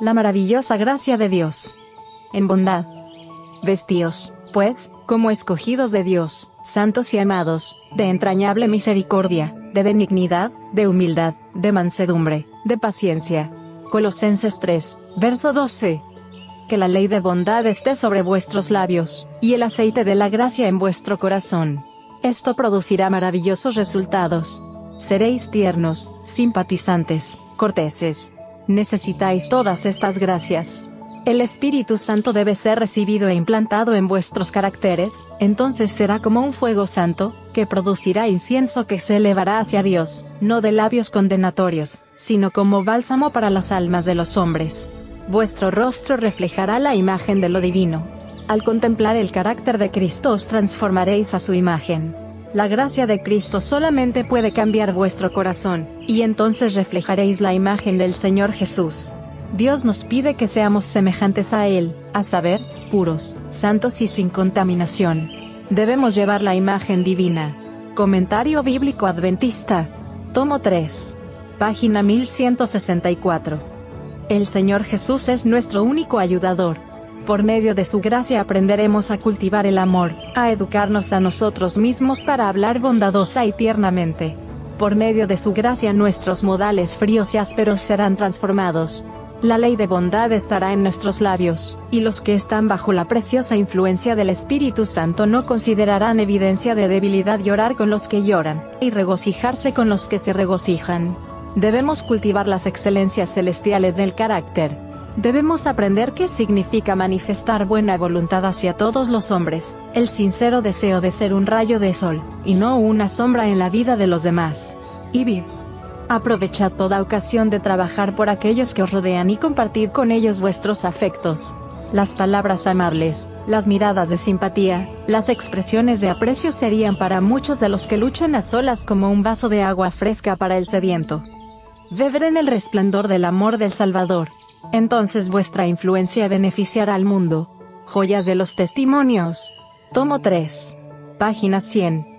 la maravillosa gracia de Dios. En bondad. Vestíos, pues, como escogidos de Dios, santos y amados, de entrañable misericordia, de benignidad, de humildad, de mansedumbre, de paciencia. Colosenses 3, verso 12. Que la ley de bondad esté sobre vuestros labios, y el aceite de la gracia en vuestro corazón. Esto producirá maravillosos resultados. Seréis tiernos, simpatizantes, corteses. Necesitáis todas estas gracias. El Espíritu Santo debe ser recibido e implantado en vuestros caracteres, entonces será como un fuego santo, que producirá incienso que se elevará hacia Dios, no de labios condenatorios, sino como bálsamo para las almas de los hombres. Vuestro rostro reflejará la imagen de lo divino. Al contemplar el carácter de Cristo os transformaréis a su imagen. La gracia de Cristo solamente puede cambiar vuestro corazón, y entonces reflejaréis la imagen del Señor Jesús. Dios nos pide que seamos semejantes a Él, a saber, puros, santos y sin contaminación. Debemos llevar la imagen divina. Comentario Bíblico Adventista. Tomo 3. Página 1164. El Señor Jesús es nuestro único ayudador. Por medio de su gracia aprenderemos a cultivar el amor, a educarnos a nosotros mismos para hablar bondadosa y tiernamente. Por medio de su gracia nuestros modales fríos y ásperos serán transformados, la ley de bondad estará en nuestros labios, y los que están bajo la preciosa influencia del Espíritu Santo no considerarán evidencia de debilidad llorar con los que lloran, y regocijarse con los que se regocijan. Debemos cultivar las excelencias celestiales del carácter. Debemos aprender qué significa manifestar buena voluntad hacia todos los hombres, el sincero deseo de ser un rayo de sol, y no una sombra en la vida de los demás. Ibid. Aprovechad toda ocasión de trabajar por aquellos que os rodean y compartid con ellos vuestros afectos. Las palabras amables, las miradas de simpatía, las expresiones de aprecio serían para muchos de los que luchan a solas como un vaso de agua fresca para el sediento. Beber en el resplandor del amor del Salvador. Entonces vuestra influencia beneficiará al mundo. Joyas de los testimonios. Tomo 3. Página 100.